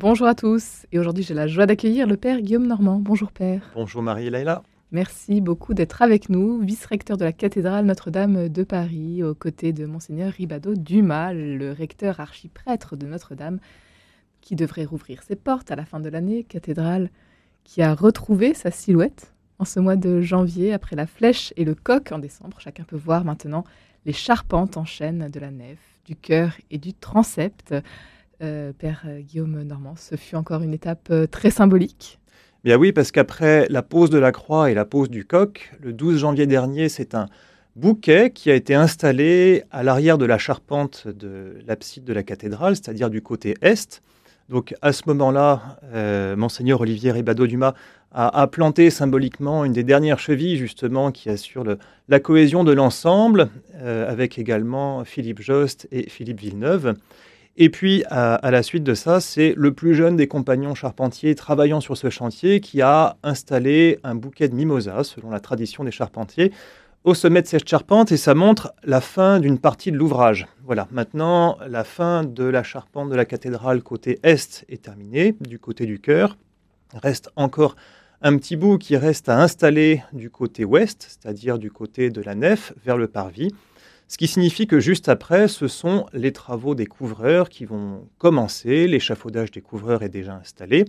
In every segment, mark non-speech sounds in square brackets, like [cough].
Bonjour à tous. Et aujourd'hui, j'ai la joie d'accueillir le Père Guillaume Normand. Bonjour Père. Bonjour Marie et Laila. Merci beaucoup d'être avec nous, vice-recteur de la cathédrale Notre-Dame de Paris, aux côtés de Monseigneur Ribado Dumas, le recteur archiprêtre de Notre-Dame, qui devrait rouvrir ses portes à la fin de l'année. Cathédrale qui a retrouvé sa silhouette en ce mois de janvier après la flèche et le coq en décembre. Chacun peut voir maintenant les charpentes en chêne de la nef, du chœur et du transept. Euh, Père Guillaume Normand, ce fut encore une étape euh, très symbolique. Bien oui, parce qu'après la pose de la croix et la pose du coq, le 12 janvier dernier, c'est un bouquet qui a été installé à l'arrière de la charpente de l'abside de la cathédrale, c'est-à-dire du côté est. Donc à ce moment-là, euh, monseigneur Olivier Ribado-Dumas a, planté symboliquement une des dernières chevilles justement qui assure la cohésion de l'ensemble, avec également Philippe Jost et Philippe Villeneuve. Et puis, à, la suite de ça, c'est le plus jeune des compagnons charpentiers travaillant sur ce chantier qui a installé un bouquet de mimosas, selon la tradition des charpentiers, au sommet de cette charpente et ça montre la fin d'une partie de l'ouvrage. Voilà, maintenant la fin de la charpente de la cathédrale côté est est terminée, du côté du chœur. Reste encore un petit bout qui reste à installer du côté ouest, c'est-à-dire du côté de la nef vers le parvis. Ce qui signifie que juste après, ce sont les travaux des couvreurs qui vont commencer. L'échafaudage des couvreurs est déjà installé.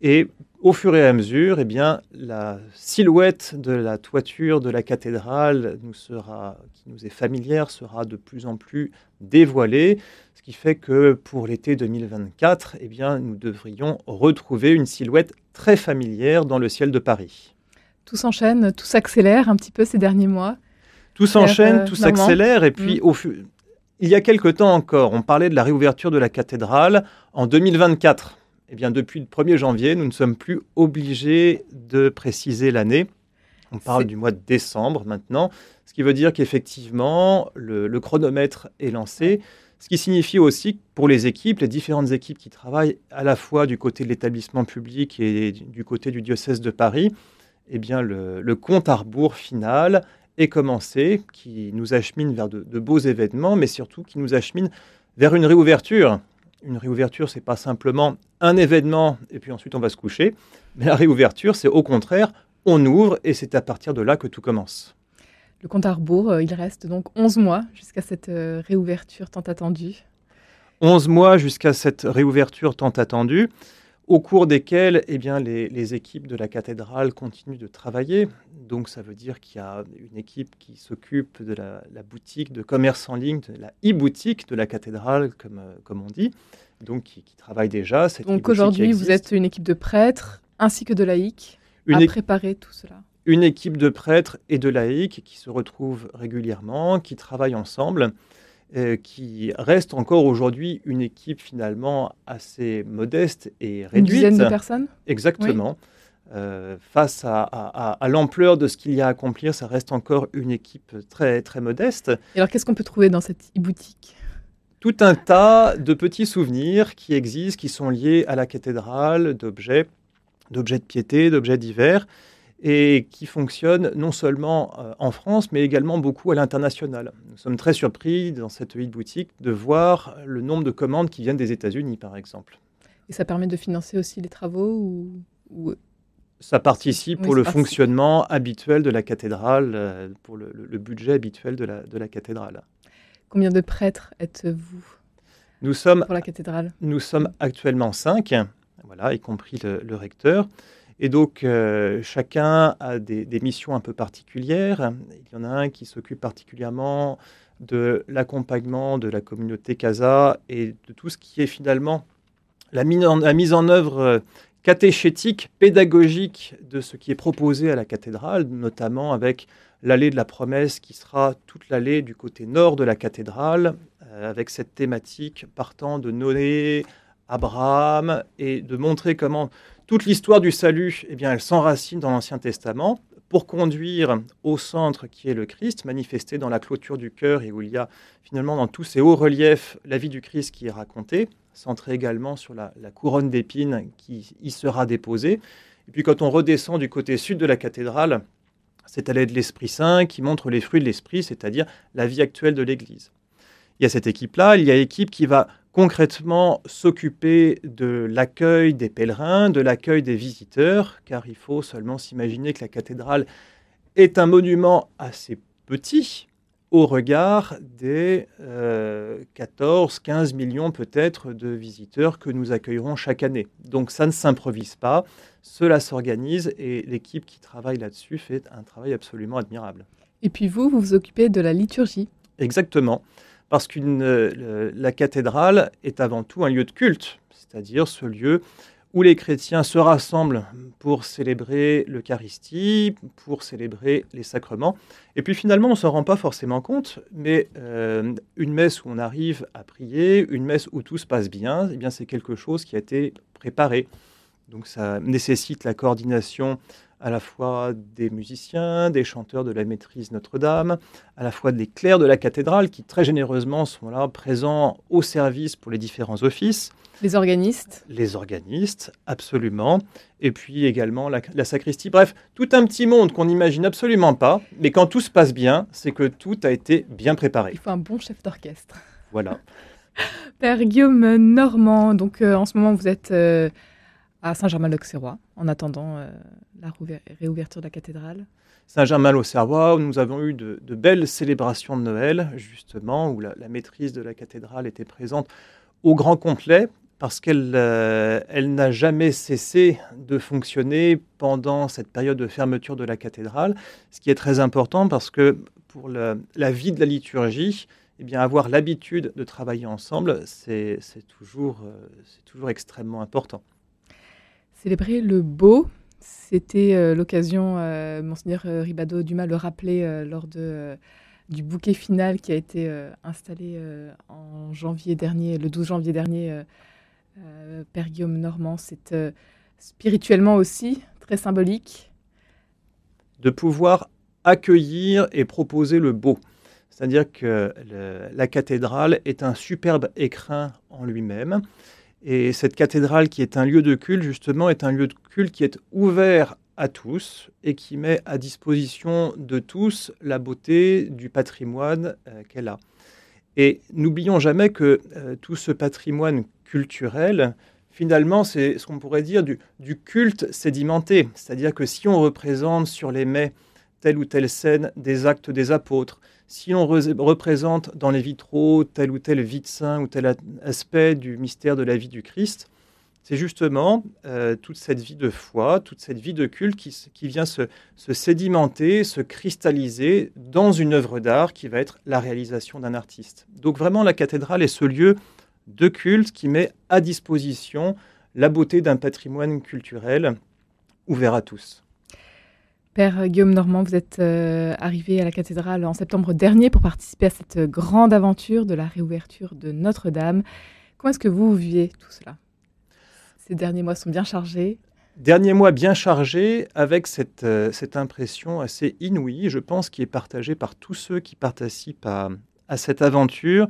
Et au fur et à mesure, eh bien, la silhouette de la toiture de la cathédrale nous sera, qui nous est familière sera de plus en plus dévoilée, ce qui fait que pour l'été 2024, eh bien, nous devrions retrouver une silhouette très familière dans le ciel de Paris. Tout s'enchaîne, tout s'accélère un petit peu ces derniers mois. Tout s'enchaîne, tout s'accélère, et puis mm. au il y a quelque temps encore, on parlait de la réouverture de la cathédrale en 2024. Eh bien, depuis le 1er janvier, nous ne sommes plus obligés de préciser l'année. On parle du mois de décembre maintenant, ce qui veut dire qu'effectivement, le, le, chronomètre est lancé, ce qui signifie aussi que pour les équipes, les différentes équipes qui travaillent à la fois du côté de l'établissement public et du côté du diocèse de Paris, eh bien, le, le compte à rebours final est commencé, qui nous achemine vers de, beaux événements, mais surtout qui nous achemine vers une réouverture. Une réouverture, c'est pas simplement un événement et puis ensuite on va se coucher, mais la réouverture, c'est au contraire, on ouvre et c'est à partir de là que tout commence. Le compte à rebours, euh, il reste donc 11 mois jusqu'à cette euh, réouverture tant attendue. 11 mois jusqu'à cette réouverture tant attendue au cours desquels eh bien, les, équipes de la cathédrale continuent de travailler. Donc ça veut dire qu'il y a une équipe qui s'occupe de la, boutique de commerce en ligne, de la e-boutique de la cathédrale, comme, euh, comme on dit, donc qui, travaille déjà. donc aujourd'hui, vous êtes une équipe de prêtres ainsi que de laïcs à préparer tout cela. Une équipe de prêtres et de laïcs qui se retrouvent régulièrement, qui travaillent ensemble. Euh, qui reste encore aujourd'hui une équipe finalement assez modeste et réduite. Une dizaine de personnes? Exactement. Euh, face à, l'ampleur de ce qu'il y a à accomplir, ça reste encore une équipe très, très modeste. Et alors, qu'est-ce qu'on peut trouver dans cette e-boutique? Tout un tas de petits souvenirs qui existent, qui sont liés à la cathédrale, d'objets, d'objets de piété, d'objets divers, et qui fonctionne non seulement euh, en France, mais également beaucoup à l'international. Nous sommes très surpris dans cette boutique de voir le nombre de commandes qui viennent des États-Unis, par exemple. Et ça permet de financer aussi les travaux ou, Ça participe pour le fonctionnement habituel de la cathédrale, euh, pour le, budget habituel de la, de la cathédrale. Combien de prêtres êtes-vous nous sommes, pour la cathédrale? Nous sommes actuellement cinq, voilà, y compris le recteur. Et donc, euh, chacun a des, missions un peu particulières. Il y en a un qui s'occupe particulièrement de l'accompagnement de la communauté Casa et de tout ce qui est finalement la, mise en œuvre euh, catéchétique, pédagogique de ce qui est proposé à la cathédrale, notamment avec l'allée de la promesse qui sera toute l'allée du côté nord de la cathédrale, euh, avec cette thématique partant de Noé, Abraham, et de montrer comment toute l'histoire du salut, eh bien, elle s'enracine dans l'Ancien Testament pour conduire au centre qui est le Christ, manifesté dans la clôture du cœur et où il y a finalement dans tous ces hauts reliefs la vie du Christ qui est racontée, centré également sur la, couronne d'épines qui y sera déposée. Et puis quand on redescend du côté sud de la cathédrale, c'est à l'aide de l'Esprit Saint qui montre les fruits de l'Esprit, c'est-à-dire la vie actuelle de l'Église. Il y a cette équipe-là, il y a l'équipe qui va concrètement s'occuper de l'accueil des pèlerins, de l'accueil des visiteurs, car il faut seulement s'imaginer que la cathédrale est un monument assez petit au regard des 14, 15 millions peut-être de visiteurs que nous accueillerons chaque année. Donc ça ne s'improvise pas, cela s'organise et l'équipe qui travaille là-dessus fait un travail absolument admirable. Et puis vous, vous vous occupez de la liturgie. Exactement, parce que la cathédrale est avant tout un lieu de culte, c'est-à-dire ce lieu où les chrétiens se rassemblent pour célébrer l'Eucharistie, pour célébrer les sacrements. Et puis finalement, on ne s'en rend pas forcément compte, mais euh, une messe où on arrive à prier, une messe où tout se passe bien, eh bien c'est quelque chose qui a été préparé. Donc ça nécessite la coordination à la fois des musiciens, des chanteurs de la maîtrise Notre-Dame, à la fois des clercs de la cathédrale qui très généreusement sont là présents au service pour les différents offices. Les organistes Les organistes, absolument. Et puis également la, sacristie. Bref, tout un petit monde qu'on n'imagine absolument pas. Mais quand tout se passe bien, c'est que tout a été bien préparé. Il faut un bon chef d'orchestre. Voilà. [laughs] Père Guillaume Normand, donc euh, en ce moment vous êtes euh, Saint-Germain-l'Auxerrois en attendant euh, la réouverture de la cathédrale Saint-Germain-l'Auxerrois, où nous avons eu de, belles célébrations de Noël, justement, où la, maîtrise de la cathédrale était présente au grand complet, parce qu'elle euh, n'a jamais cessé de fonctionner pendant cette période de fermeture de la cathédrale, ce qui est très important parce que pour la vie de la liturgie, eh bien, avoir l'habitude de travailler ensemble, c'est euh, toujours extrêmement important. Célébrer le beau, c'était euh, l'occasion, euh, Monseigneur euh, Ribado Dumas le rappelait lors de, du bouquet final qui a été installé en janvier dernier, le 12 janvier dernier, Père Guillaume Normand. C'est spirituellement aussi très symbolique. De pouvoir accueillir et proposer le beau. C'est-à-dire que la cathédrale est un superbe écrin en lui-même. Et cette cathédrale, qui est un lieu de culte, justement, est un lieu de culte qui est ouvert à tous et qui met à disposition de tous la beauté du patrimoine euh, qu'elle a. Et n'oublions jamais que euh, tout ce patrimoine culturel, finalement, c'est ce qu'on pourrait dire du, du culte sédimenté. C'est-à-dire que si on représente sur les mets telle ou telle scène des actes des apôtres, si on représente dans les vitraux tel ou tel vie de saint ou tel aspect du mystère de la vie du Christ, c'est justement euh, toute cette vie de foi, toute cette vie de culte qui, vient se, sédimenter, se cristalliser dans une œuvre d'art qui va être la réalisation d'un artiste. Donc vraiment, la cathédrale est ce lieu de culte qui met à disposition la beauté d'un patrimoine culturel ouvert à tous. Père Guillaume Normand, vous êtes euh, arrivé à la cathédrale en septembre dernier pour participer à cette grande aventure de la réouverture de Notre-Dame. Comment est-ce que vous viviez tout cela? Ces derniers mois sont bien chargés. Derniers mois bien chargés avec cette, euh, cette impression assez inouïe, je pense, qui est partagée par tous ceux qui participent à, à cette aventure,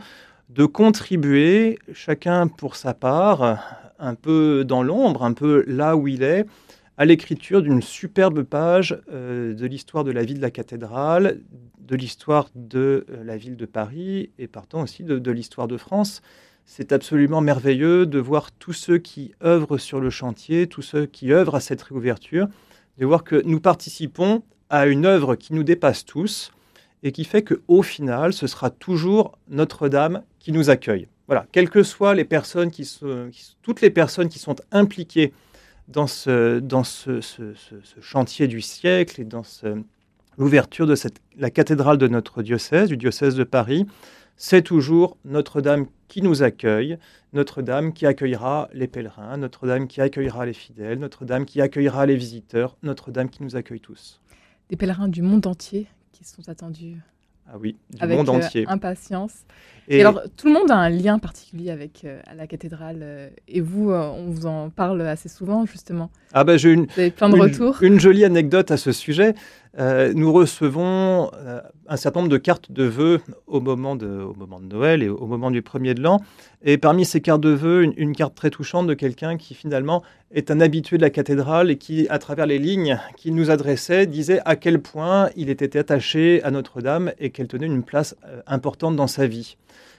de contribuer, chacun pour sa part, un peu dans l'ombre, un peu là où il est, à l'écriture d'une superbe page euh, de l'histoire de la vie de la cathédrale, de l'histoire de euh, la ville de Paris et partant aussi de, l'histoire de France. C'est absolument merveilleux de voir tous ceux qui œuvrent sur le chantier, tous ceux qui œuvrent à cette réouverture, de voir que nous participons à une œuvre qui nous dépasse tous et qui fait qu'au final, ce sera toujours Notre-Dame qui nous accueille. Voilà, quelles que soient les personnes qui sont, toutes les personnes qui sont impliquées dans ce, chantier du siècle et dans l'ouverture de la cathédrale de notre diocèse, du diocèse de Paris, c'est toujours Notre-Dame qui nous accueille, Notre-Dame qui accueillera les pèlerins, Notre-Dame qui accueillera les fidèles, Notre-Dame qui accueillera les visiteurs, Notre-Dame qui nous accueille tous. Des pèlerins du monde entier qui sont attendus ah oui, du avec monde euh, entier. impatience. Et, alors, tout le monde a un lien particulier avec euh, la cathédrale. Euh, et vous, on vous en parle assez souvent, justement. Ah ben, j'ai une, plein de retours. Une jolie anecdote à ce sujet. Euh, nous recevons euh, un certain nombre de cartes de vœux au moment de, de Noël et au moment du premier de l'an. Et parmi ces cartes de vœux, une, carte très touchante de quelqu'un qui finalement est un habitué de la cathédrale et qui, à travers les lignes qu'il nous adressait, disait à quel point il était attaché à Notre-Dame et qu'elle tenait une place euh, importante dans sa vie.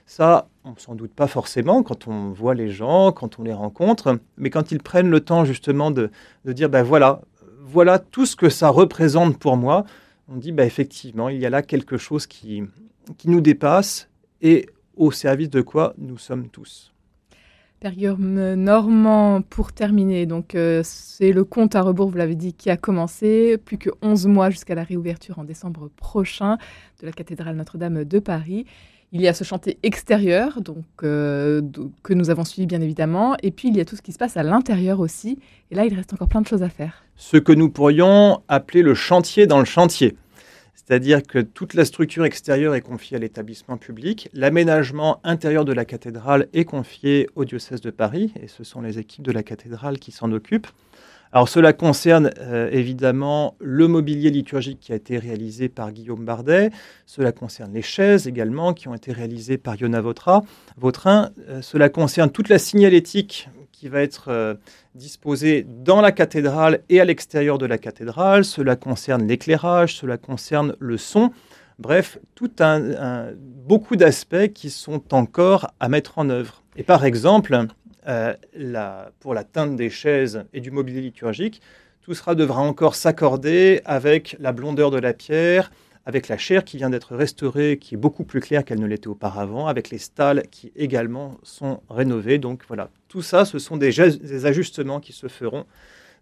Ça, on ne s'en doute pas forcément quand on voit les gens, quand on les rencontre, mais quand ils prennent le temps justement de, dire, ben voilà, voilà tout ce que ça représente pour moi, on dit, ben effectivement, il y a là quelque chose qui, qui nous dépasse et au service de quoi nous sommes tous. Père Normand, pour terminer, donc euh, c'est le compte à rebours, vous l'avez dit, qui a commencé. Plus que 11 mois jusqu'à la réouverture en décembre prochain de la cathédrale Notre-Dame de Paris. Il y a ce chantier extérieur, donc euh, que nous avons suivi bien évidemment, et puis il y a tout ce qui se passe à l'intérieur aussi. Et là, il reste encore plein de choses à faire. Ce que nous pourrions appeler le chantier dans le chantier. C'est-à-dire que toute la structure extérieure est confiée à l'établissement public, l'aménagement intérieur de la cathédrale est confié au diocèse de Paris, et ce sont les équipes de la cathédrale qui s'en occupent. Alors cela concerne euh, évidemment le mobilier liturgique qui a été réalisé par Guillaume Bardet, cela concerne les chaises également qui ont été réalisées par Yona Vautrin, euh, cela concerne toute la signalétique qui va être euh, disposée dans la cathédrale et à l'extérieur de la cathédrale. Cela concerne l'éclairage, cela concerne le son. Bref, tout un, beaucoup d'aspects qui sont encore à mettre en œuvre. Et par exemple, euh, la, pour la teinte des chaises et du mobilier liturgique, tout cela devra encore s'accorder avec la blondeur de la pierre, avec la chair qui vient d'être restaurée, qui est beaucoup plus claire qu'elle ne l'était auparavant, avec les stalles qui également sont rénovées. Donc voilà, tout ça, ce sont des, des ajustements qui se feront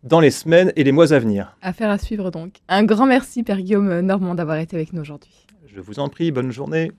dans les semaines et les mois à venir. Affaire à suivre donc. Un grand merci, Père Guillaume Normand, d'avoir été avec nous aujourd'hui. Je vous en prie, bonne journée.